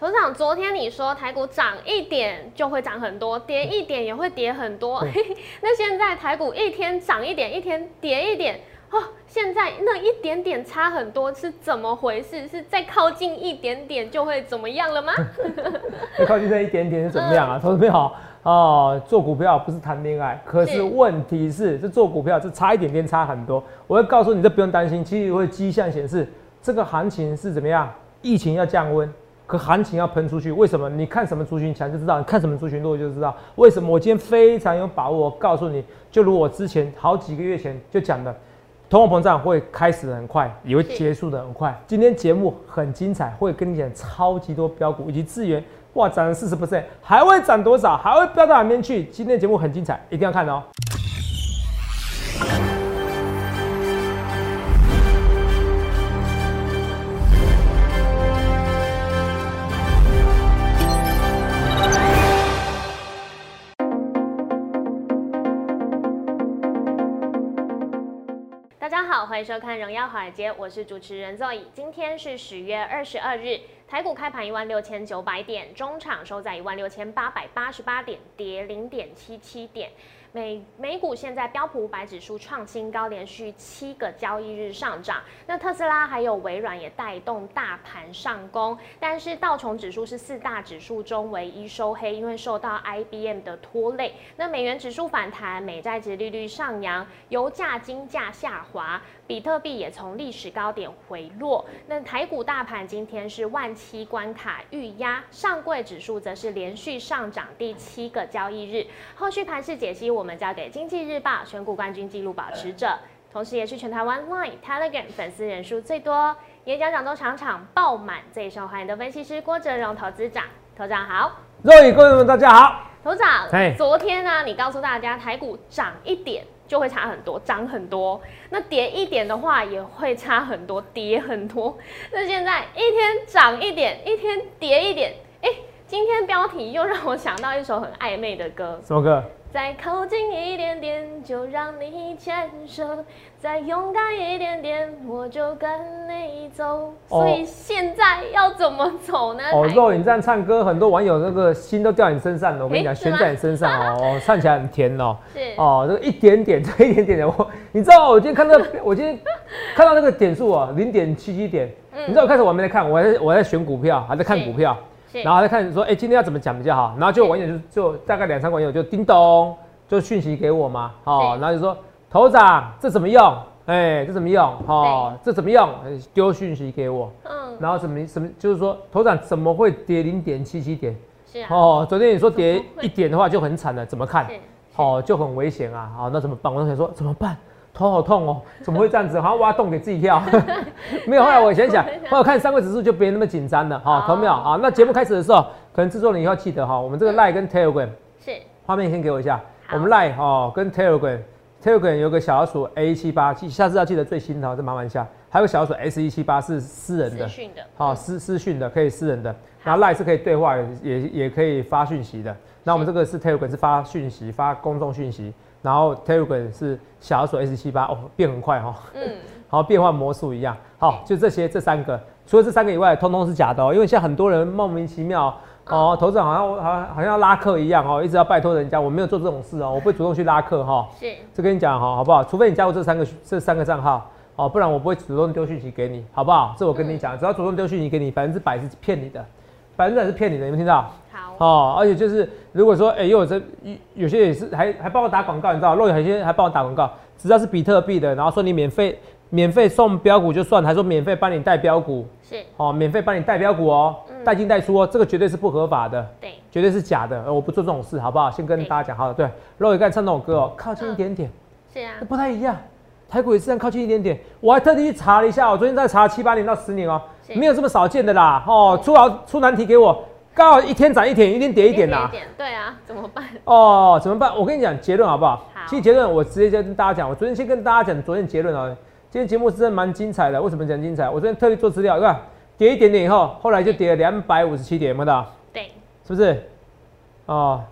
董事长，昨天你说台股涨一点就会涨很多，跌一点也会跌很多。那现在台股一天涨一点，一天跌一点，哦，现在那一点点差很多，是怎么回事？是再靠近一点点就会怎么样了吗？再靠近这一点点是怎么样啊？同志们好哦，做股票不是谈恋爱，可是问题是，这做股票是差一点点差很多。我会告诉你，这不用担心，其实会迹象显示这个行情是怎么样，疫情要降温。可行情要喷出去，为什么？你看什么族群强就知道，你看什么族群弱就知道。为什么？我今天非常有把握告诉你，就如我之前好几个月前就讲的，通货膨胀会开始很快，也会结束的很快。今天节目很精彩，会跟你讲超级多标股以及资源，哇，涨了四十 percent，还会涨多少？还会飙到哪边去？今天节目很精彩，一定要看哦。欢迎收看《荣耀华尔街》，我是主持人 Zoe。今天是十月二十二日，台股开盘一万六千九百点，中场收在一万六千八百八十八点，跌零点七七点。美美股现在标普五百指数创新高，连续七个交易日上涨。那特斯拉还有微软也带动大盘上攻，但是道琼指数是四大指数中唯一收黑，因为受到 IBM 的拖累。那美元指数反弹，美债值利率上扬，油价、金价下滑，比特币也从历史高点回落。那台股大盘今天是万七关卡预压，上柜指数则是连续上涨第七个交易日。后续盘势解析。们交给经济日报选股冠军纪录保持者，同时也是全台湾 Line、Telegram 粉丝人数最多、演讲讲都场场爆满、最受欢迎的分析师郭哲荣投资长。头长好，各位观众们大家好。头长，昨天呢，你告诉大家台股涨一点就会差很多，涨很多；那跌一点的话也会差很多，跌很多。那现在一天涨一点，一天跌一点，哎，今天标题又让我想到一首很暧昧的歌，什么歌？再靠近一点点，就让你牵手；再勇敢一点点，我就跟你走。所以现在要怎么走呢？哦，肉你这样唱歌，很多网友那个心都掉你身上了。我跟你讲，悬在你身上哦，唱起来很甜哦。是哦，这个一点点，这一点点的，我你知道，我今天看到，我今天看到那个点数啊，零点七七点。你知道，我开始我没在看，我在我在选股票，还在看股票。然后再看说，哎，今天要怎么讲比较好？然后就网友就就大概两三个网友就叮咚就讯息给我嘛，哦，然后就说头长这怎么用？哎，这怎么用？哦，这怎么用？丢讯息给我，嗯，然后什么什么就是说头长怎么会跌零点七七点？是啊，哦，昨天你说跌一点的话就很惨了，怎么看？哦，就很危险啊，好，那怎么办？我想说怎么办？头好痛哦，怎么会这样子？好像挖洞给自己跳。没有，后来我想 想，后来看三个指数就别那么紧张了。哈，懂没有？啊，那节目开始的时候，可能制作人以后记得哈，我们这个 Line 跟 Telegram 是画面先给我一下。我们 Line 哦跟 Telegram，Telegram 有个小老鼠 A 七八，记下次要记得最新的，再麻烦一下。还有小老鼠 S 一七八是私人的，私讯的，好私私讯的可以私人的。然后 Line 是可以对话，也也可以发讯息的。那我们这个是 Telegram 是发讯息，发公众讯息。然后 Telegram 是小鼠 S 七八哦，变很快哈，嗯，好变换魔术一样，好就这些这三个，除了这三个以外，通通是假的哦，因为现在很多人莫名其妙哦，投资好像好像好像要拉客一样哦，一直要拜托人家，我没有做这种事哦，我不会主动去拉客哈，是，这跟你讲哈，好不好？除非你加入这三个这三个账号哦，不然我不会主动丢讯息给你，好不好？这我跟你讲，只要主动丢讯息给你，百分之百是骗你的。百分之百是骗你的，有没有听到？好哦，而且就是如果说，哎，又有这有些也是还还帮我打广告，你知道？若有些还帮我打广告，只要是比特币的，然后说你免费免费送标股就算，还说免费帮你带标股，是哦，免费帮你带标股哦，带进带出哦，这个绝对是不合法的，对，绝对是假的，我不做这种事，好不好？先跟大家讲好了，对，若有刚才唱那首歌哦，靠近一点点，是啊，不太一样，台股也是这样靠近一点点，我还特地去查了一下，我昨天在查七八年到十年哦。没有这么少见的啦，哦，出好出难题给我，刚好一天涨一点，一天跌一点呐。对啊，怎么办？哦，怎么办？我跟你讲结论好不好？好。其实结论我直接跟大家讲，我昨天先跟大家讲昨天结论啊。今天节目是真的蛮精彩的，为什么讲精彩？我昨天特地做资料，对吧？跌一点点以后，后来就跌了两百五十七点，看到？对。是不是？哦，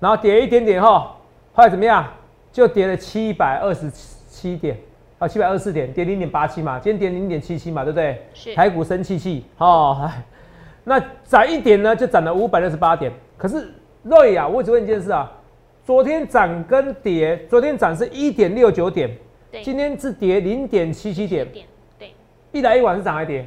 然后跌一点点后，后来怎么样？就跌了七百二十七点。啊，七百二十四点，跌零点八七嘛，今天跌零点七七嘛，对不对？是。台股生气气，哦，那涨一点呢，就涨了五百六十八点。可是瑞啊，我只问一件事啊，昨天涨跟跌，昨天涨是一点六九点，对，今天是跌零点七七点，点，对，一来一往是涨还跌？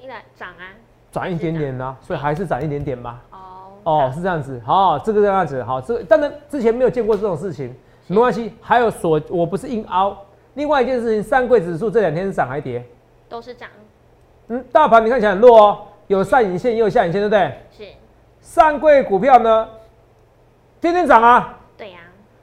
一来涨啊，涨一点点呢、所以还是涨一点点吧。哦，哦，是这样子，好，这个这样子，好，这个当然之前没有见过这种事情，没关系。还有所，我不是硬凹。另外一件事情，上柜指数这两天是涨还跌？都是涨，嗯，大盘你看起来很弱哦，有上影线也有下影线，对不对？是，上柜股票呢，天天涨啊，对呀，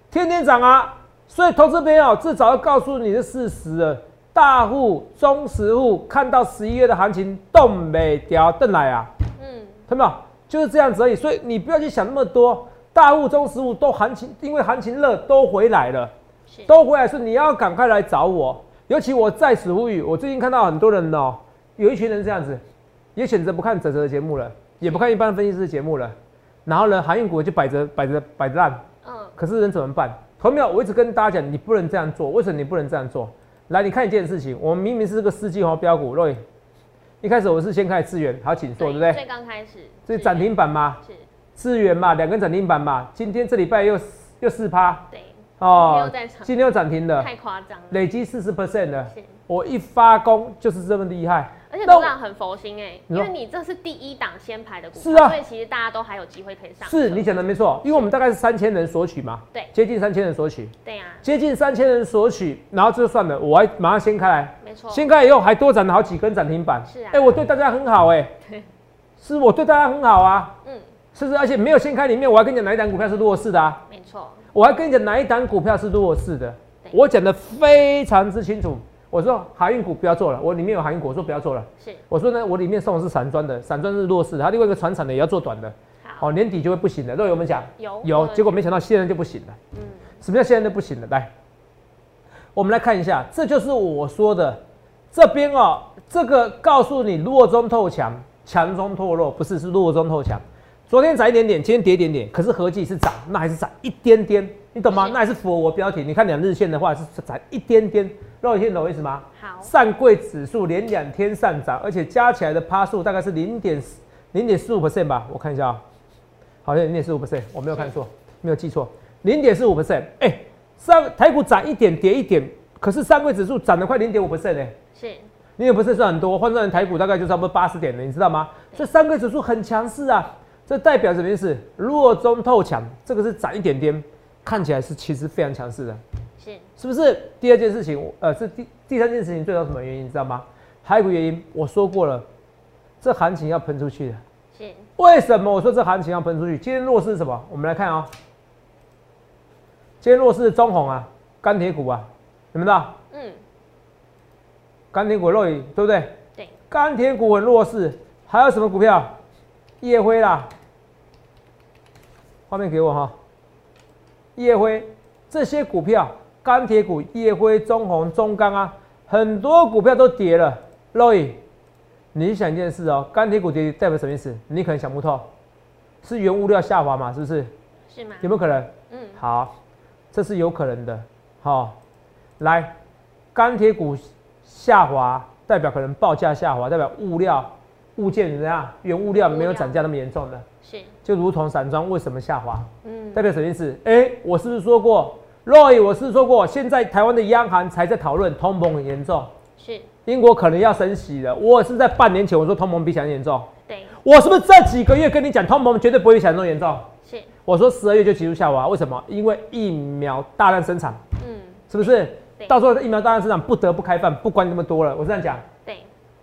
天天涨啊，所以投资朋友至少要告诉你的事实了。大户、中实户看到十一月的行情动没掉邓来啊，嗯，看到没有？就是这样子而已。所以你不要去想那么多，大户、中实户都行情，因为行情热都回来了，是，都回来是你要赶快来找我。尤其我在此呼吁，我最近看到很多人哦，有一群人这样子，也选择不看泽泽的节目了，也不看一般分析师的节目了，然后呢，航运股就摆着摆着摆着烂。嗯，可是人怎么办？同没有？我一直跟大家讲，你不能这样做。为什么你不能这样做？来，你看一件事情，我们明明是个世纪红标股，瑞一开始我是先开始资源，好请坐，对不对？最刚开始，这是涨停板嘛，是，资源嘛，两根涨停板嘛。今天这礼拜又又四趴对，今天又在涨今天又涨停的，太夸张了，累积四十 percent 的。我一发功就是这么厉害，而且董事长很佛心哎，因为你这是第一档先排的股票，是啊。所以其实大家都还有机会可以上。车。是你讲的没错，因为我们大概是三千人索取嘛，对。接近三千人索取，对呀，接近三千人索取，然后这就算了，我还马上掀开来，没错，掀开以后还多涨了好几根涨停板，是啊。哎、我对大家很好哎、对，是我对大家很好啊，嗯，是不是？而且没有掀开里面，我还跟你讲哪一档股票是弱势的啊，没错，我还跟你讲哪一档股票是弱势的，我讲的非常之清楚。我说海运股不要做了，我里面有海运股，我说不要做了。是我说呢，我里面送的是散装的，散装是弱势的，它另外一个船产的也要做短的，好，哦，年底就会不行的。都有我们讲有有，结果没想到现在就不行了。嗯，什么叫现在就不行了？来，我们来看一下，这就是我说的这边哦，这个告诉你弱中透强，强中透弱，不是是弱中透强。昨天涨一点点，今天跌一点点，可是合计是涨，那还是涨一点点，你懂吗？那还是符合我标题。你看两日线的话是涨一点点，肉眼懂我意思吗？好，上柜指数连两天上涨，而且加起来的趴数大概是零点零点四五 percent 吧，我看一下啊，好像零点四五 percent，我没有看错，没有记错，零点四五 percent。哎，上台股涨一点跌一点，可是上柜指数涨了快零点五 percent 哎，是零点不是算很多，换算成台股大概就差不多八十点了，你知道吗？所以上柜指数很强势啊，这代表什么意思？弱中透强，这个是涨一点点，看起来是其实非常强势的。是，是不是？第二件事情，呃，是第第三件事情，最主要什么原因？你知道吗？还有一个原因，我说过了，这行情要喷出去的。是，为什么我说这行情要喷出去？今天弱势是什么？我们来看哦。今天弱势是中红啊，钢铁股啊，有没有到？嗯，钢铁股肉眼对不对？对，钢铁股很弱势，还有什么股票？夜辉啦，画面给我哈。夜辉这些股票，钢铁股、夜辉、中红、中钢啊，很多股票都跌了。Roy，你想一件事哦，钢铁股跌代表什么意思？你可能想不透，是原物料下滑嘛？是不是？是吗？有没有可能？嗯，好，这是有可能的。好、来，钢铁股下滑，代表可能报价下滑，代表物料、物件怎么样？原物料没有涨价那么严重的，是，就如同散装为什么下滑，嗯，代表什么意思？哎、我是不是说过，Roy，我是不是说过，现在台湾的央行才在讨论通膨很严重，是，英国可能要升息了。我是在半年前我说通膨比想象严重，对，我是不是这几个月跟你讲通膨绝对不会比想象中严重？是，我说十二月就急速下滑，为什么？因为疫苗大量生产，嗯，是不是？到时候疫苗大量生产不得不开放，不管你那么多了。我这样讲，对，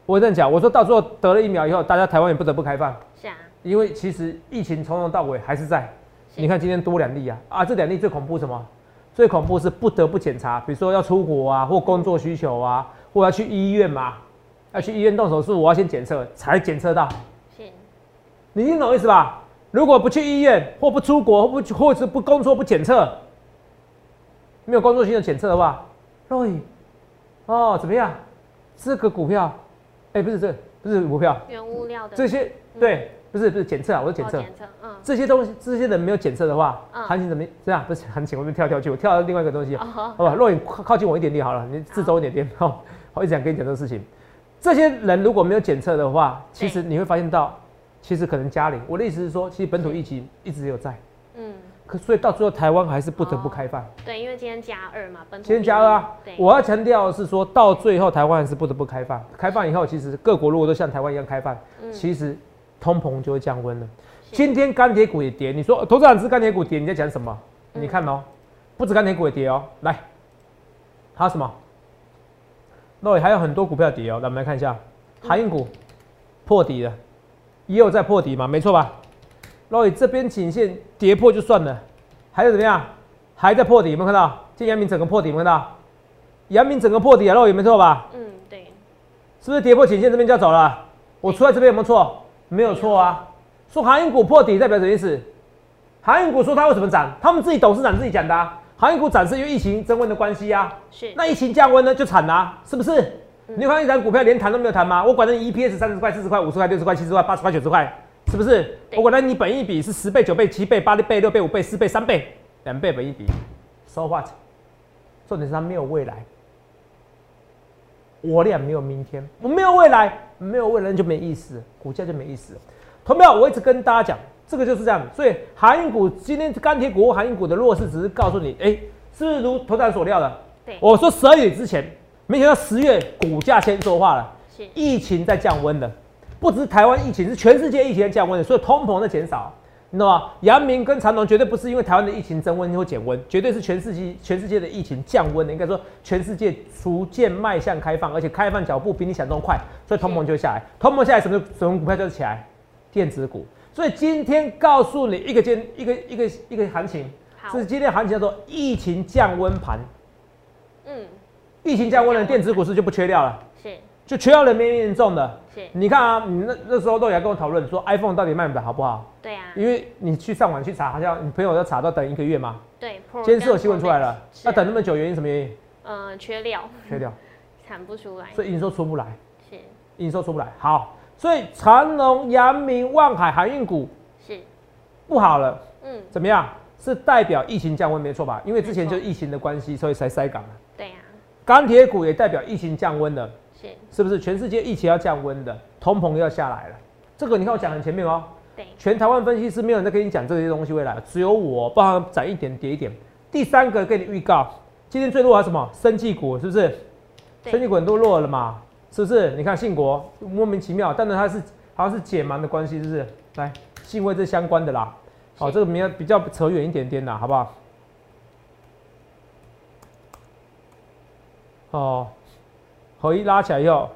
我这样讲，我说到时候得了疫苗以后，大家台湾也不得不开放，是啊，因为其实疫情从头到尾还是在。是你看今天多两例啊，啊，这两例最恐怖什么？最恐怖是不得不检查，比如说要出国啊，或工作需求啊，或要去医院嘛，要去医院动手术，我要先检测才检测到。是，你听懂意思吧？如果不去医院，或不出国，或不或者不工作不检测，没有工作性的检测的话，肉宇，哦，怎么样？这个股票，哎、不是这不是股票，原物料的这些对，不是不是检测啊，我是检测。哦检测，嗯，这些东西，这些人没有检测的话，嗯行情怎么这样？不是行情，我们跳跳去，我跳到另外一个东西，哦，好吧？若隐靠靠近我一点点好了，你自走一点点，好，我一直想跟你讲这个事情。这些人如果没有检测的话，其实你会发现到，其实可能加零。我的意思是说，其实本土疫情一直有在，嗯，可所以到最后台湾还是不得不开放。对，因为今天加二嘛，今天加二啊对，我要强调的是说到最后台湾还是不得不开放。开放以后，其实各国如果都像台湾一样开放，嗯其实通膨就会降温了。今天钢铁股也跌，你说投资长只钢铁股跌，你在讲什么？嗯你看哦，不止钢铁股也跌哦，来，还有什么？那还有很多股票跌哦，来我们来看一下，航运股破底了，也有在破底嘛，没错吧？那这边颈线跌破就算了，还有怎么样？还在破底，有没有看到？今天阳明整个破底，有没有看到？阳明整个破底啊，肉有没错吧？嗯，对，是不是跌破颈线这边就要走了？我出在这边有没有错？没有错啊。说航运股破底代表什么意思？航运股说它为什么涨？他们自己董事长自己讲的、啊。航运股涨是因为疫情增温的关系啊。是，那疫情降温呢，就惨啦、是不是？你有看到一张股票连谈都没有谈吗？我管你 EPS 三十块、四十块、五十块、六十块、七十块、八十块、九十块，是不是？我管你你本一比是十倍、九倍、七倍、八倍、六倍、五倍、四倍、三倍、两倍本一比，so what？重点是它没有未来。我俩没有明天，我没有未来，没有未来就没意思，股价就没意思。同没有？我一直跟大家讲，这个就是这样。所以航运股今天钢铁股、航运股的弱势，只是告诉你，哎、是不是如头长所料的？对，我说十二月之前，没想到十月股价先说话了，疫情在降温了，不只是台湾疫情，是全世界疫情在降温的，所以通膨在减少，你知道吗？阳明跟长隆绝对不是因为台湾的疫情增温或减温，绝对是全世界全世界的疫情降温的，应该说全世界逐渐迈向开放，而且开放脚步比你想中快，所以通膨就会下来，通膨下来什么什么股票就起来，电子股。所以今天告诉你一个间一个一个一个行情，是今天行情叫做疫情降温盘。嗯，疫情降温了，电子股市就不缺料了，是，就缺料人面严重的。是，你看啊，你那那时候都有跟我讨论说 iPhone 到底卖不卖好不好？对啊，因为你去上网去查，好像你朋友要查到等一个月嘛。对，今天是有新闻出来了，是要等那么久，原因什么原因？呃，缺料，缺料，产不出来，所以营收出不来，是，营收出不来。好，所以长隆、阳明、望海航运股是，不好了，嗯，怎么样？是代表疫情降温，没错吧？因为之前就疫情的关系，所以才塞港了。对啊，钢铁股也代表疫情降温了。是，是不是全世界疫情要降温的，通膨要下来了？这个你看我讲很前面哦，对，全台湾分析师没有人在跟你讲这些东西未来，只有我，包含涨一点跌一点。第三个给你预告，今天最弱还是什么？生技股是不是？对生技股很多弱了嘛，是不是？你看信国莫名其妙，但是它是好像是解盲的关系，是不是？来，信位这相关的啦。好、是这个比较比较扯远一点点啦，好不好？哦，合一拉起来以后，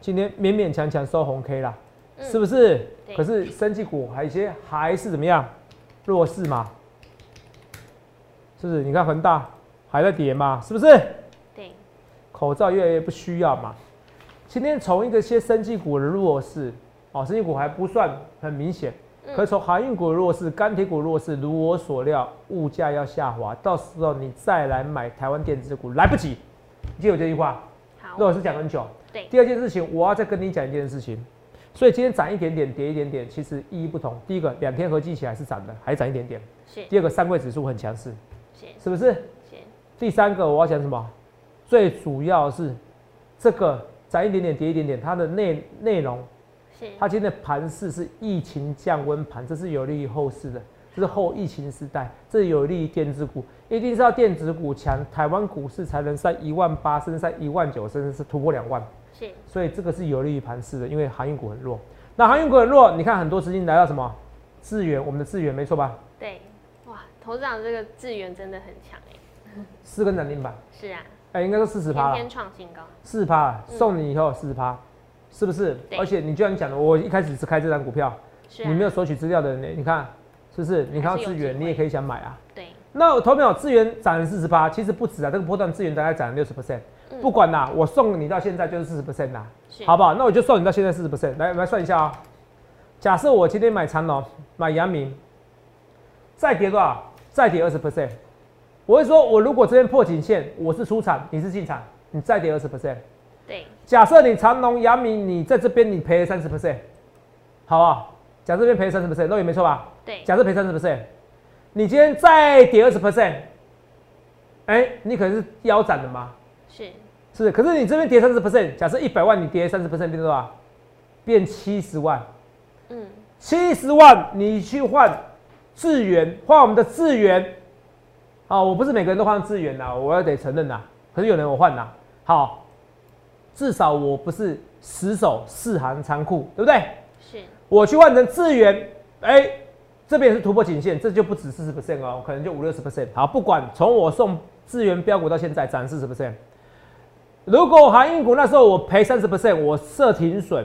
今天勉勉强强收红 K 啦，嗯是不是？可是生技股还有一些还是怎么样弱势嘛？是不是？你看恒大还在跌嘛？是不是？对，口罩越来越不需要嘛。今天从一个些生技股的弱势，哦，生技股还不算很明显，嗯可是从航运股的弱势、钢铁股的弱势，如我所料，物价要下滑，到时候你再来买台湾电子股来不及。你记得我这句话，好，那我是讲很久。对，第二件事情，我要再跟你讲一件事情。所以今天涨一点点，跌一点点，其实意义不同。第一个，两天合计起来是涨的，还涨一点点。是，第二个，三位指数很强势，是，是不是？是，第三个我要讲什么？最主要是这个涨一点点，跌一点点，它的内内容，是，它今天的盘势是疫情降温盘，这是有利于后市的，这是后疫情时代，这有利于电子股，一定是要电子股强，台湾股市才能在一万八，甚至在一万九，甚至是突破两万。是，所以这个是有利于盘势的，因为航运股很弱。那航运股很弱，你看很多资金来到什么资源，我们的资源没错吧？对，哇，头长这个资源真的很强哎，四根涨停板，是啊，哎、应该说四十趴了，天天创新高，四十趴嗯送你以后四十趴，是不是？而且你就像你讲的，我一开始是开这张股票，啊，你没有索取资料的人，你看是不是？你看到资源，你也可以想买啊。对，那投票资源涨了四十八，其实不止啊，这个波段资源大概涨了六十 percent。嗯不管啦，我送你到现在就是四十 percent 啦，好不好？那我就送你到现在四十 percent。来，我们来算一下啊、假设我今天买长隆，买阳明，再跌多少？再跌二十 percent。我会说，我如果这边破颈线，我是出场，你是进场，你再跌二十 percent。对，假设你长隆、阳明，你在这边你赔了三十 percent，好不好？假设这边赔三十 percent，那也没错吧？对，假设赔三十 percent，你今天再跌二十 percent，哎，你可能是腰斩的吗？是，是，可是你这边跌三十 percent，假设一百万你跌三十 percent 变多少？变七十万，嗯，七十万你去换资源，换我们的资源。啊，我不是每个人都换资源呐，我要得承认呐。可是有人我换呐，好，至少我不是死守四行仓库，对不对？是。我去换成资源，哎，这边是突破颈线，这就不止四十 percent 哦，可能就五六十 percent。好，不管从我送资源标股到现在涨四十 percent。如果航运股那时候我赔三十 percent，我设停损，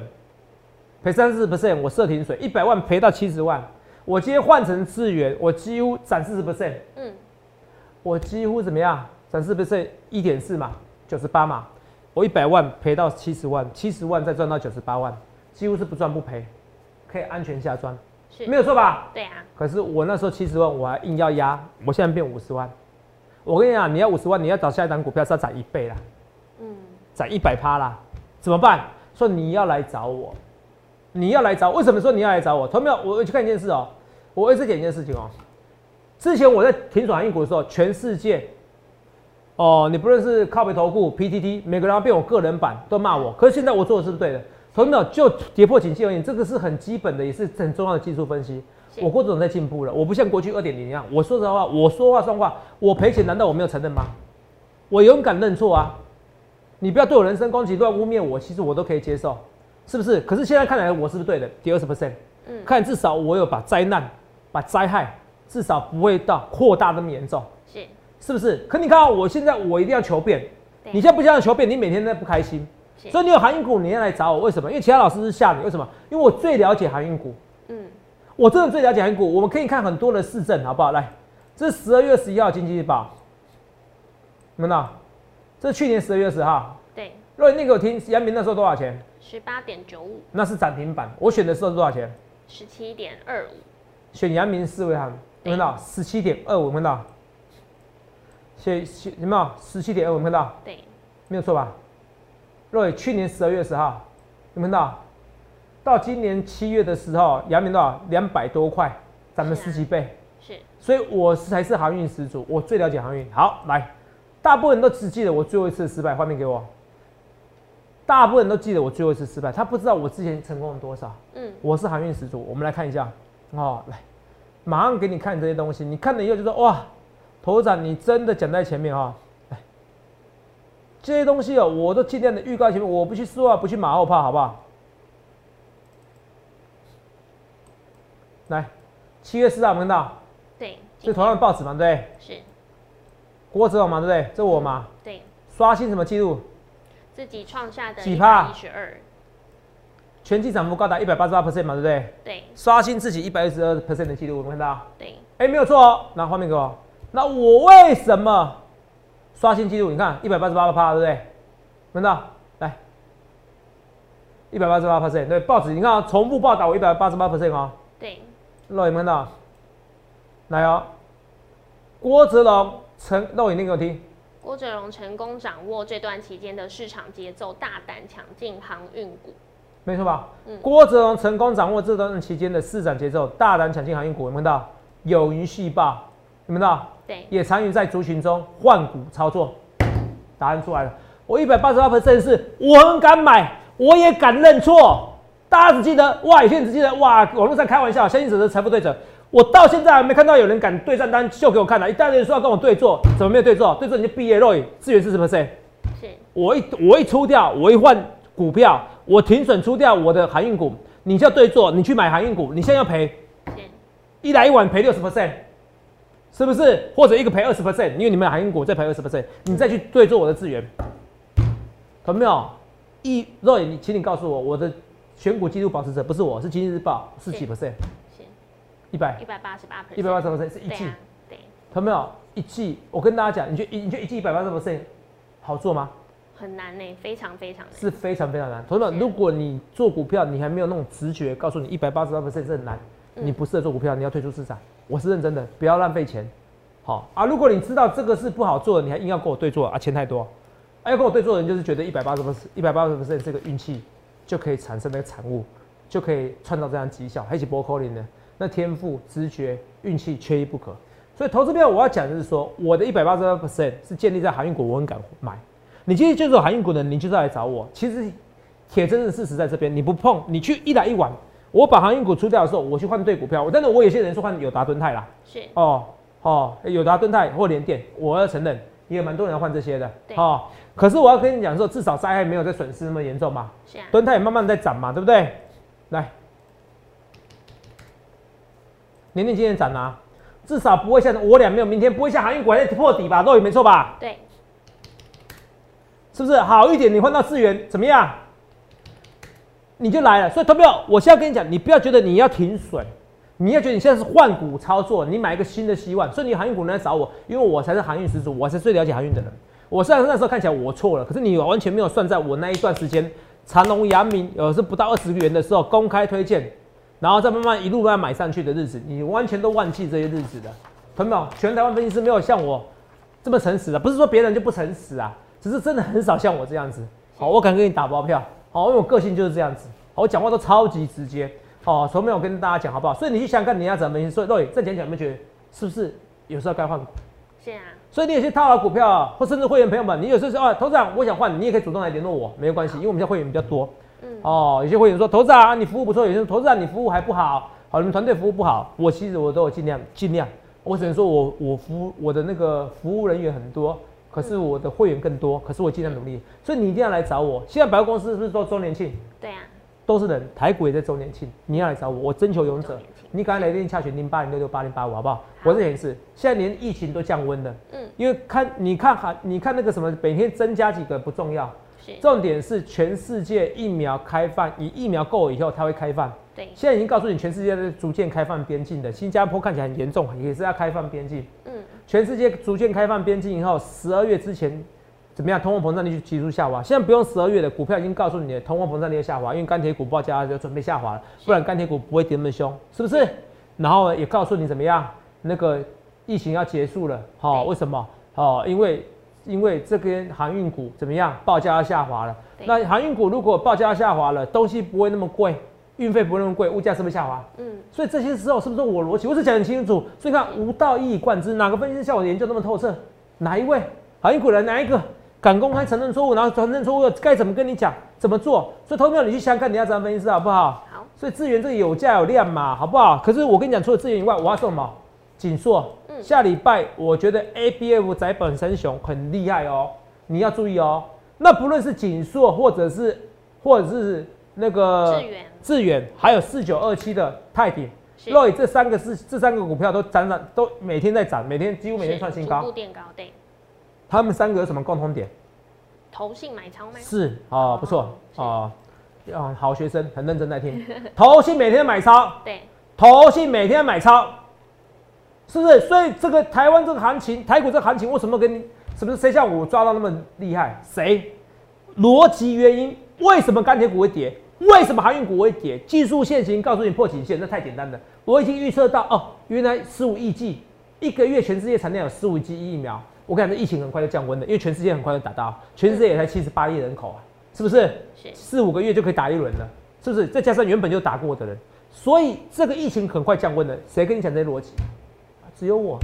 赔三十 percent，我设停损，一百万赔到七十万。我今天换成资源，我几乎涨四十 percent。嗯。我几乎怎么样？涨四 percent，一点四嘛，九十八嘛。我一百万赔到七十万，七十万再赚到九十八万，几乎是不赚不赔，可以安全下赚，没有错吧？对啊。可是我那时候七十万，我还硬要压，我现在变五十万。我跟你讲，你要五十万，你要找下一档股票是要涨一倍啦。嗯。涨一百趴啦，怎么办？说你要来找我，你要来找，为什么说你要来找我？同没有？我去看一件事哦，我一直讲一件事情哦。之前我在停转航运股的时候，全世界，哦，你不论是靠北投顾、PTT，每个人要变我个人版都骂我。可是现在我做的是不是对的？同没有？就跌破颈线而言，这个是很基本的，也是很重要的技术分析。我郭总在进步了，我不像过去二点零一样。我说实话，我说话算话，我赔钱难道我没有承认吗？我勇敢认错啊！你不要对我人身攻击、乱污蔑我，其实我都可以接受，是不是？可是现在看来，我是不是对的？跌二十 percent，嗯，看至少我有把灾难、把灾害。至少不会到扩大那么严重，是是不是？可你看，我现在我一定要求变，你现在不想求变，你每天在不开心，所以你有航运股，你要来找我，为什么？因为其他老师是吓你，为什么？因为我最了解航运股，嗯，我真的最了解航运股。我们可以看很多的市政，好不好？来，这是十二月十一号经济日报，你们呢？这是去年十二月十号，对。若果你给我听，杨明那时候多少钱？十八点九五，那是涨停板。我选的时候是多少钱？十七点二五，选阳明四维行。有看到十七点二五？看到，写写有没有十七点二五？看到？对，没有错吧？若伟去年十二月十号，有看到？到今年七月的时候，阳明多少？两百多块，涨了十几倍。是，所以我才是航运始祖，我最了解航运。好，来，大部分人都只记得我最后一次失败，画面给我。大部分人都记得我最后一次失败，他不知道我之前成功了多少。嗯，我是航运始祖，我们来看一下。哦，来。马上给你看这些东西，你看了以后就说哇，头长你真的讲在前面哈，来，这些东西哦，我都尽量的预告前面，我不去说啊，不去马后炮，好不好？来，七月四号看到，对，是同样的报纸嘛，对不对？是，郭子龙嘛，对不对？这我嘛，对，刷新什么记录？自己创下的几帕？一十二。全季涨幅高达一百八十八 percent 嘛，对不对？对。刷新自己一百二十二 percent 的记录，我们看到。对。哎，没有错哦。拿画面给我。那我为什么刷新记录？你看一百八十八趴，对不对？看到？来，一百八十八 percent。对，报纸你看啊，重复报道我一百八十八 percent 哦。对。肉眼看到？来哦。郭泽龙成肉眼念给我听。郭泽龙成功掌握这段期间的市场节奏，大胆抢进航运股。没错吧？嗯郭哲荣成功掌握这段期间的市场节奏，大胆抢进航运股，有没有到？有云细报，有没有到？对，也参与在族群中换股操作。答案出来了，我一百八十八 percent 是我很敢买，我也敢认错。大家只记得哇，有些人只记得哇，网络上开玩笑，相信者是财富对者。我到现在还没看到有人敢对账单秀给我看的，一大堆人说要跟我对坐，怎么没有对坐？对坐你就毕业了，资源是什么 percent？是，我一我一出掉，我一换股票。我停损出掉我的航运股，你就要对做，你去买航运股，你现在要赔，一来一往赔六十 percent，是不是？或者一个赔二十 percent，因为你们航运股再赔二十 percent，你再去对做我的资源，懂没有？一若你，请你告诉我，我的选股记录保持者不是我，是经济日报，是几 percent？一百一百八十八 percent，一百八十 percent 是一季，对，懂没有？一季，我跟大家讲，你觉一你觉一季一百八十 percent 好做吗？很难呢，非常非常是非常非常难。同学们，如果你做股票，你还没有那种直觉告诉你一百八十八 percent 是很难，你不适合做股票，你要退出市场。我是认真的，不要浪费钱。好啊，如果你知道这个是不好做的，你还硬要跟我对做啊，钱太多。要跟我对做的人就是觉得一百八十 percent 一百八十 percent 这个运气就可以产生那个产物，就可以创造这样绩效，还是波扣零的那天赋、直觉、运气缺一不可。所以投资票我要讲的是说，我的一百八十 percent 是建立在航运股，我很敢买。你今天就是航运股的，你就是来找我。其实铁真的事实在这边，你不碰，你去一来一往，我把航运股出掉的时候，我去换对股票。但是我有些人是换友达、敦泰啦。是哦哦，友达、敦泰或联电，我要承认也有蛮多人要换这些的。对哦，可是我要跟你讲说，至少灾害没有在损失那么严重嘛。是啊，敦泰也慢慢在涨嘛，对不对？来，年年今天涨啊，至少不会像我俩没有明天，不会像航运股还在破底吧？都也没错吧？对，是不是好一点？你换到资源怎么样？你就来了。所以，投票，我现在跟你讲，你不要觉得你要停损，你要觉得你现在是换股操作，你买一个新的希望。所以，你航运股来找我，因为我才是航运始祖，我才是最了解航运的人。我虽然那时候看起来我错了，可是你完全没有算在我那一段时间，长隆、阳明呃是不到二十元的时候公开推荐，然后再慢慢一路慢慢买上去的日子，你完全都忘记这些日子的。同没有？全台湾分析师没有像我这么诚实的，不是说别人就不诚实啊，只是真的很少像我这样子。好，我敢给你打包票。好，因为我个性就是这样子。好，我讲话都超级直接。好，从没有跟大家讲好不好？所以你去想想看你要怎么分析。所以肉眼这讲讲，有没有觉得是不是有时候该换股？是啊，所以你有些套牢股票啊，或甚至会员朋友们，你有时候说啊，投资长我想换，你也可以主动来联络我，没有关系，因为我们家会员比较多。嗯，哦，有些会员说投资长你服务不错，有些人投资长你服务还不好，好你们团队服务不好，我其实我都有尽量尽量，我只能说我我服务我的那个服务人员很多，可是我的会员更多，可是我尽量努力，所以你一定要来找我。现在百货公司是不是做周年庆？对啊，都是人，台股也在周年庆，你要来找我，我征求勇者。你赶快来电洽询零八零六六八零八五，好不好？我这显示现在连疫情都降温了，嗯，因为看你看哈，你看那个什么，每天增加几个不重要，重点是全世界疫苗开放，以疫苗够以后它会开放。对，现在已经告诉你，全世界在逐渐开放边境的。新加坡看起来很严重，也是要开放边境。嗯，全世界逐渐开放边境以后，十二月之前怎么样？通货膨胀率就急速下滑。现在不用十二月的股票已经告诉你，通货膨胀率要下滑，因为钢铁股报价就准备下滑了，不然钢铁股不会跌那么凶，是不是？然后也告诉你怎么样，那个疫情要结束了，好、对为什么？哦，因为因为这边航运股怎么样，报价要下滑了。那航运股如果报价要下滑了，东西不会那么贵，运费不会那么贵，物价是不是下滑？嗯，所以这些时候是不是我逻辑？我是讲得很清楚。所以看无道一以贯之，哪个分析师像我研究那么透彻？哪一位？航运股人哪一个敢公开承认错误，然后承认错误该怎么跟你讲，怎么做？所以投票你去想想看，你要怎样分析师好不好？好，所以资源这个有价有量嘛，好不好？可是我跟你讲，除了资源以外，我要送什么？锦硕。嗯下礼拜我觉得 A B F 窄本身熊很厉害哦，你要注意哦。那不论是锦硕，或者是或者是那个智源智远，还有四九二七的泰鼎，是肉眼这三个是这三个股票都涨涨，都每天在涨，每天几乎每天是创新高逐步。垫高，对，他们三个有什么共同点？投信买超吗？是哦，不错是哦，啊，好学生，很认真在听。投信每天买超，对，投信每天买超，是不是？所以这个台湾这个行情，台股这个行情，为什么跟你什么谁像我抓到那么厉害？谁？逻辑原因，为什么钢铁股会跌？为什么航运股会跌？技术线型告诉你破颈线，那太简单了。我已经预测到哦，原来十五亿剂一个月，全世界产量有十五亿剂疫苗。我感觉疫情很快就降温了，因为全世界很快就打到，全世界也才七十八亿人口啊，是不是？是四五个月就可以打一轮了，是不是？再加上原本就打过的人，所以这个疫情很快降温了。谁跟你讲这些逻辑？只有我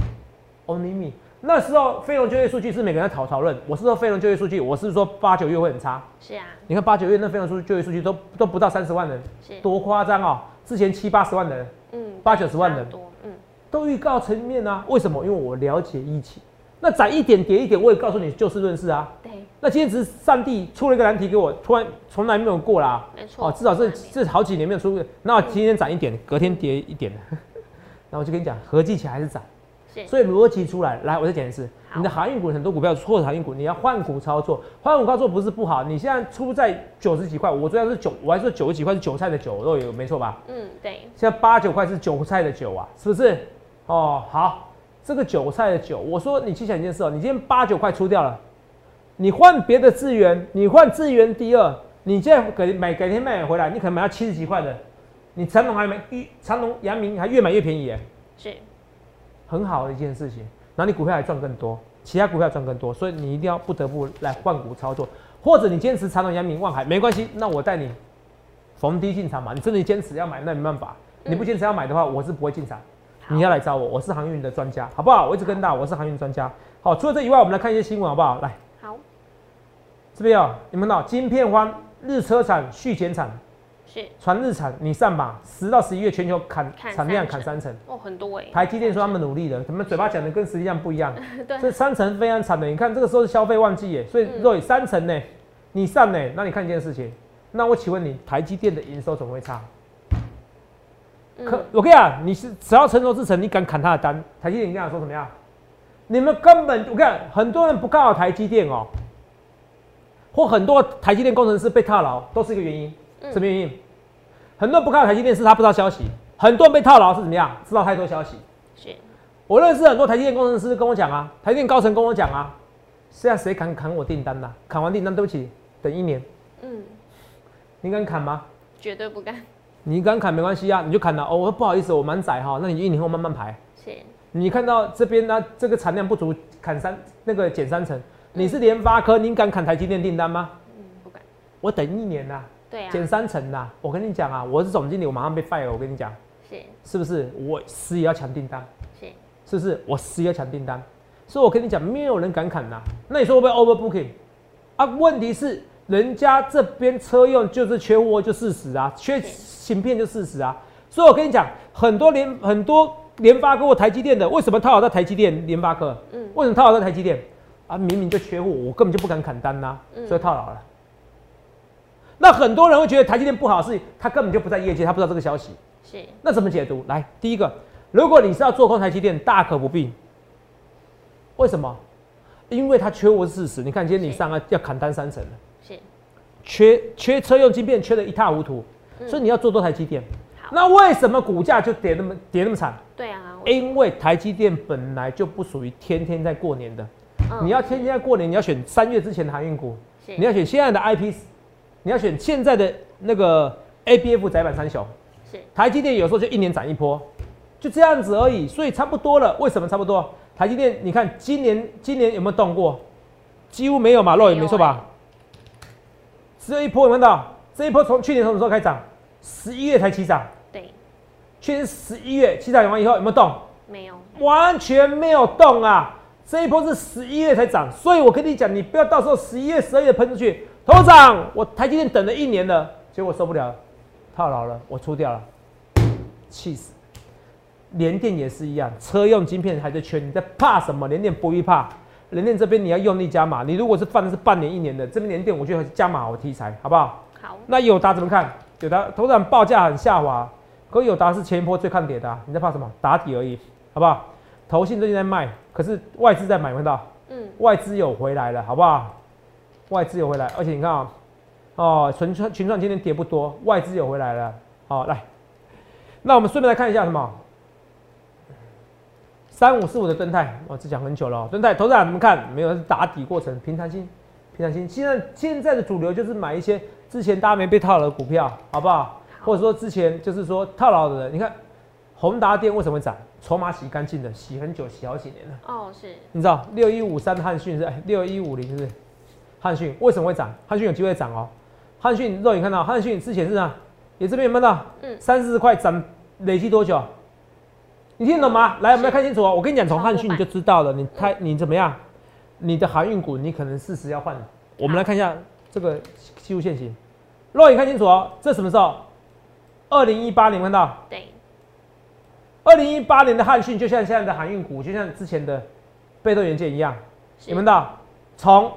，only me。那时候非农就业数据是每个人在讨讨论，我是说非农就业数据，我是说八九月会很差。是啊，你看八九月那非农数就业数据都都不到三十万人，多夸张哦！之前七八十万的人嗯，八九十万人多，嗯，都预告层面啊，为什么？因为我了解疫情。那涨一点跌一点，我也告诉你就事论事啊。对，那今天只是上帝出了一个难题给我，突然从来没有过啦。没错，哦，至少这这好几年没有出过。那今天涨一点，隔天跌一点，然后我就跟你讲，合计起来还是涨。是，所以逻辑出来，来，我再讲一次，好你的航运股很多股票错的航运股，你要换股操作，换股操作不是不好。你现在出在九十几块，我昨天是九，我还说九十几块是韭菜的韭，肉有没错吧？嗯，对，现在八九块是韭菜的韭啊，是不是？哦，好，这个韭菜的韭，我说你去想一件事哦，你今天八九块出掉了，你换别的资源，你换资源第二，你现在改买改天卖回来，你可能买到七十几块的，你长隆还没一长隆、阳明还越买越便宜耶，是，很好的一件事情，然后你股票还赚更多，其他股票赚更多，所以你一定要不得不来换股操作，或者你坚持长隆、阳明、望海没关系，那我带你逢低进场嘛，你真的坚持要买，那没办法，嗯你不坚持要买的话，我是不会进场。你要来找我，我是航运的专家，好不好？我一直跟大，我是航运专家。好，除了这以外，我们来看一些新闻，好不好？来，好，这边哦，你们看到晶片荒，日车厂续减产，是传日产，你上吧，十到十一月全球砍砍产量砍三成。哦，很多哎，台积电说他们努力了，他们嘴巴讲的跟实际上不一样。对这三成非常惨的，你看这个时候是消费旺季耶，所以嗯若以三成呢，你上呢，那你看一件事情，那我请问你，台积电的营收怎么会差？可嗯我跟你讲，你是只要成熟制成，你敢砍他的单，台积电你跟他说怎么样？你们根本我跟你讲，很多人不看好台积电哦，或很多台积电工程师被套牢，都是一个原因。嗯什么原因？很多人不看台积电是他不知道消息，很多人被套牢是怎么样？知道太多消息。是我认识很多台积电工程师跟我讲啊，台积电高层跟我讲啊，现在谁敢砍我订单呐、砍完订单，对不起，等一年，嗯，你敢砍吗？绝对不敢，你敢砍没关系啊，你就砍了。哦，我说不好意思，我满载哈，那你一年后慢慢排。是你看到这边呢，这个产量不足，砍三那个减三成，你是联发科，你敢砍台积电订单吗？嗯不敢，我等一年呐、对啊，减三成啦。我跟你讲啊，我是总经理，我马上被 fire。我跟你讲，是是不是？我死也要抢订单。是是不是？我死也要抢订单，所以我跟你讲，没有人敢砍呐、那你说会不会 overbooking 啊？问题是人家这边车用就是缺货就事实啊，缺芯片就事实啊。所以我跟你讲，很多联很多联发科或台积电的，为什么套好在台积电、联发科？嗯为什么套好在台积电？啊，明明就缺货，我根本就不敢砍单呐、嗯所以套牢了。那很多人会觉得台积电不好，是他根本就不在业界，他不知道这个消息。是那怎么解读？来，第一个，如果你是要做空台积电，大可不必。为什么？因为它缺货是事实。你看今天你上啊要砍单三成了，是，缺缺车用晶片缺的一塌糊涂，嗯所以你要做多台积电。好，那为什么股价就跌那么跌那么惨？对啊，因为台积电本来就不属于天天在过年的，嗯你要天天在过年，你要选三月之前的航运股，你要选现在的 IP，你要选现在的那个 ABF 窄板三雄。是台积电有时候就一年涨一波，就这样子而已，所以差不多了。为什么差不多？台积电，你看今年今年有没有动过？几乎没有嘛，肉也没错吧？只有一波有没有到？这一波从去年从什么时候开始涨？十一月才起涨，对，去年十一月起涨完以后有没有动？没有，完全没有动啊！这一波是十一月才涨，所以我跟你讲，你不要到时候十一月、十二月喷出去。头涨，我台积电等了一年了，结果受不了了，套牢了，我出掉了，气死！联电也是一样，车用晶片还在缺，你在怕什么？联电不必怕，联电这边你要用力加码。你如果是放的是半年、一年的，这边联电我觉得加码好题材，好不好？好，那友达怎么看？友达头涨报价很下滑，可友达是前一波最看跌的啊、你在怕什么？打底而已，好不好？投信最近在卖，可是外资在买，看到？嗯，外资有回来了，好不好？外资有回来，而且你看啊、哦，群创群创今天跌不多，外资有回来了。好、来，那我们顺便来看一下什么？三五四五的盾泰，我这讲很久了、哦。盾泰投资者怎么看？没有是打底过程，平常心，平常心。现在现在的主流就是买一些之前大家没被套牢的股票，好不好？好或者说之前就是说套牢的人，你看宏达电为什么会涨？筹码洗干净的，洗很久，洗好几年了。哦，是你知道六一五三的汉讯是六一五零是不是？汉讯为什么会涨？汉讯有机会涨哦。汉讯肉眼看到汉讯之前是啊，也这边有没有看到？嗯三四十块涨累积多久？你听得懂吗？来，我们来看清楚哦。我跟你讲，从汉讯你就知道了。你太你怎么样？你的航运股你可能适时要换。我们来看一下这个技术线型，肉眼看清楚哦。这什么时候？二零一八年看到？对，二零一八年的汉讯就像现在的航运股，就像之前的被动元件一样，是有没有到？从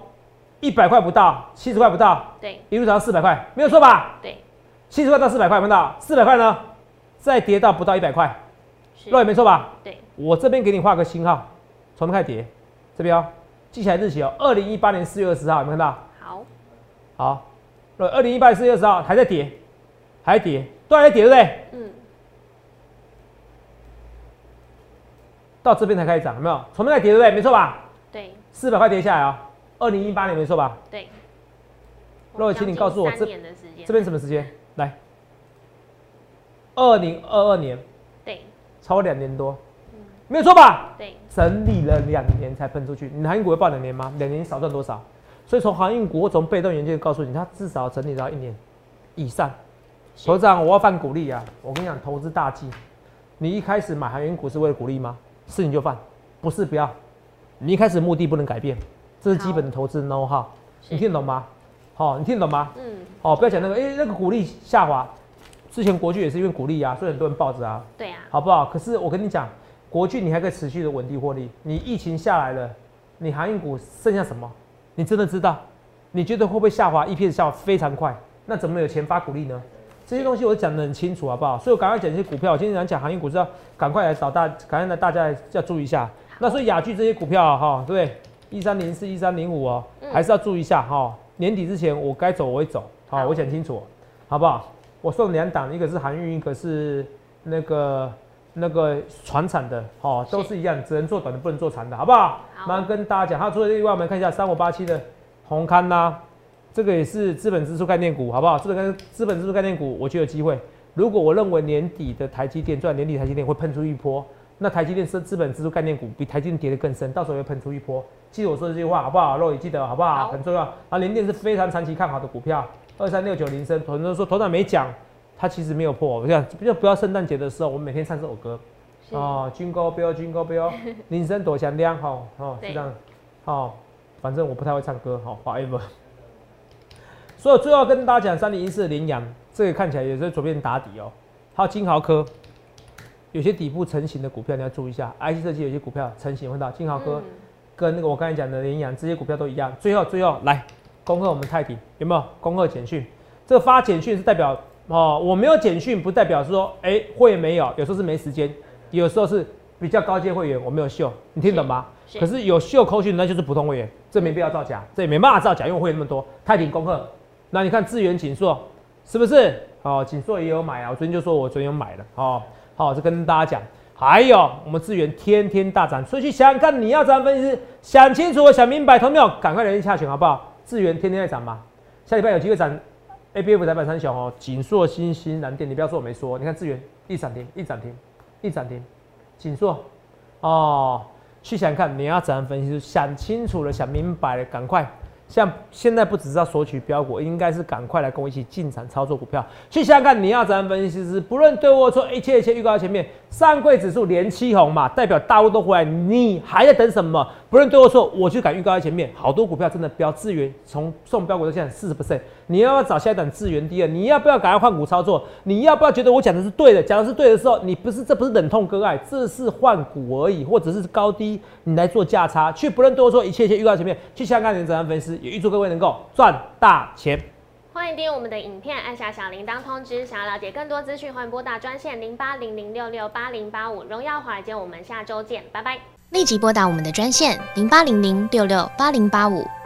一百块不到，七十块不到，对一路涨到四百块，没有错吧？对，七十块到四百块，有没有到？四百块呢，再跌到不到一百块，是肉眼没错吧？对，我这边给你画个星号，从这边开始跌，这边哦，记起来日期哦，二零一八年四月二十号，有没有看到？好，好，对，二零一八年四月二十号还在跌，还在跌，都还在跌，对不对？嗯，到这边才开始涨，有没有？从头开始跌，对不对？没错吧？对四百块跌下来啊、二零一八年没错吧？对。若伟请你告诉我这的时间，这边什么时间？来，二零二二年，对超过两年多，没有错吧？对整理了两年才喷出去，你航运股会报两年吗？两年你少赚多少？所以从航运股，从被动元件告诉你，它至少整理到一年以上。是所长，我要犯鼓励啊！我跟你讲，投资大忌，你一开始买航运股是为了鼓励吗？是你就犯，不是不要。你一开始目的不能改变，这是基本的投资 know how，你听得懂吗？好、你听得懂吗？嗯，哦，不要讲那个，哎、那个股利下滑，之前国巨也是因为股利啊，所以很多人抱着啊，对啊，好不好？可是我跟你讲，国巨你还可以持续的稳定获利。你疫情下来了，你航运股剩下什么？你真的知道？你觉得会不会下滑一片下滑非常快，那怎么有钱发股利呢？这些东西我讲得很清楚，好不好？所以我赶快讲一些股票。我今天想讲航运股是要赶快来找大，赶快来大家要注意一下。那所以雅聚这些股票哈，对不对？一三零四、一三零五哦，还是要注意一下哈。年底之前我该走我会走，好，我讲清楚，好不好？我送两档，一个是航运，一个是那个那个船产的，哦，都是一样，只能做短的，不能做长的，好不好？马上跟大家讲。它，除了这外，我们看一下三五八七的红勘呐。这个也是资本支出概念股，好不好？这个跟资本支出概念股，我就有机会。如果我认为年底的台积电赚，年底台积电会喷出一波，那台积电是资本支出概念股，比台积电跌得更深，到时候会喷出一波。记得我说这句话，好不好？肉也记得，好不好？很重要。啊，联电是非常长期看好的股票，二三六九零升，很多人说头长没讲，它其实没有破。我讲，就不要圣诞节的时候，我们每天唱这首歌哦，军高标，军高标，铃声多响亮，好，哦，是这样，好，反正我不太会唱歌，好，whatever。所以最后跟大家讲，三零一四的羚羊，这个看起来也是左边打底哦。还有金豪科，有些底部成型的股票你要注意一下。IC 设计有些股票成型，会到金豪科跟那个我刚才讲的羚羊这些股票都一样。最后最后来恭贺我们泰鼎，有没有恭贺简讯？这个发简讯是代表哦，我没有简讯不代表说哎会员没有，有时候是没时间，有时候是比较高阶会员我没有秀，你听懂吗？可是有秀扣讯那就是普通会员，这没必要造假，这也没办法造假，因为会员那么多。泰鼎恭贺。那你看智源锦硕是不是？哦，锦硕也有买啊。我昨天就说我昨天有买了。哦，好，这跟大家讲。还有我们智源天天大涨，所以去想看，你要怎样分析？想清楚，想明白，同没有？赶快联系下群好不好？智源天天在涨嘛，下礼拜有机会涨。A B F 台板三小哦，锦硕、新兴、蓝电，你不要说我没说。你看智源一涨停，一涨停，一涨停。锦硕哦，去想看，你要怎样分析？想清楚了，想明白了，赶快。像现在不只是要索取标股，应该是赶快来跟我一起进场操作股票。去想想看，你要怎样分析师？不论对或错，一切一切预告在前面。上柜指数连七红嘛，代表大户都回来，你还在等什么？不论对或错，我就敢预告在前面。好多股票真的标资源，从送标股到现在四十 percent。你要不要找下一档资源第二？你要不要赶快换股操作？你要不要觉得我讲的是对的？讲的是对的时候，你不是这不是忍痛割爱，这是换股而已，或者是高低你来做价差。去不论对或错，一切一切预告前面。去想想看，你怎样分析？也预祝各位能够赚大钱。欢迎订阅我们的影片，按下小铃铛通知。想要了解更多资讯，欢迎拨打专线零八零零六六八零八五。荣耀华尔街，我们下周见，拜拜。立即拨打我们的专线零八零零六六八零八五